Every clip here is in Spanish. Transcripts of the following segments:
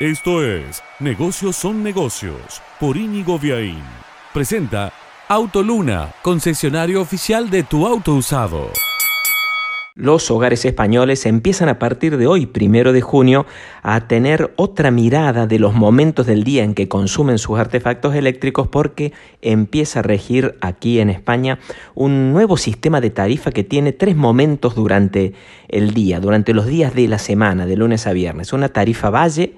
Esto es Negocios son negocios por Íñigo Viaín. Presenta Autoluna, concesionario oficial de tu auto usado. Los hogares españoles empiezan a partir de hoy, primero de junio, a tener otra mirada de los momentos del día en que consumen sus artefactos eléctricos porque empieza a regir aquí en España un nuevo sistema de tarifa que tiene tres momentos durante el día, durante los días de la semana, de lunes a viernes. Una tarifa valle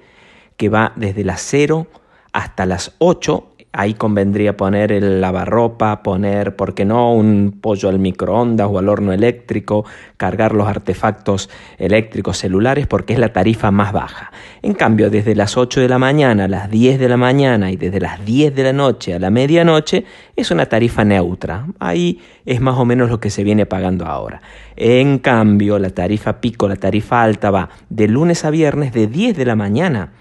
que va desde las 0 hasta las 8 Ahí convendría poner el lavarropa, poner, ¿por qué no?, un pollo al microondas o al horno eléctrico, cargar los artefactos eléctricos celulares porque es la tarifa más baja. En cambio, desde las 8 de la mañana a las 10 de la mañana y desde las 10 de la noche a la medianoche es una tarifa neutra. Ahí es más o menos lo que se viene pagando ahora. En cambio, la tarifa pico, la tarifa alta va de lunes a viernes de 10 de la mañana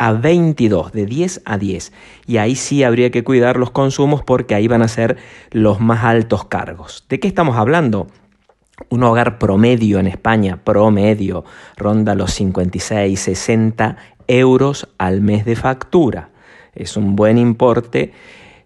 a 22, de 10 a 10. Y ahí sí habría que cuidar los consumos porque ahí van a ser los más altos cargos. ¿De qué estamos hablando? Un hogar promedio en España, promedio, ronda los 56, 60 euros al mes de factura. Es un buen importe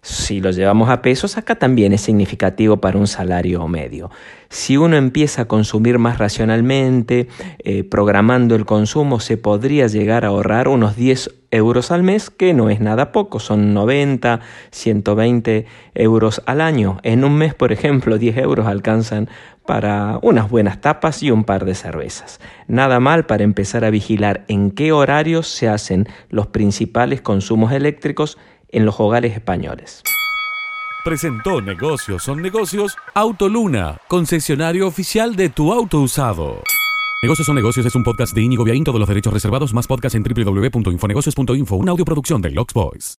si lo llevamos a pesos, acá también es significativo para un salario medio. Si uno empieza a consumir más racionalmente, eh, programando el consumo, se podría llegar a ahorrar unos 10 euros al mes, que no es nada poco, son 90, 120 euros al año. En un mes, por ejemplo, 10 euros alcanzan para unas buenas tapas y un par de cervezas. Nada mal para empezar a vigilar en qué horarios se hacen los principales consumos eléctricos en los hogares españoles. Presentó Negocios son negocios Autoluna, concesionario oficial de tu auto usado. Negocios son negocios es un podcast de Íñigo Viaín, todos los derechos reservados, más podcast en www.infonegocios.info, una audioproducción de Lux Boys.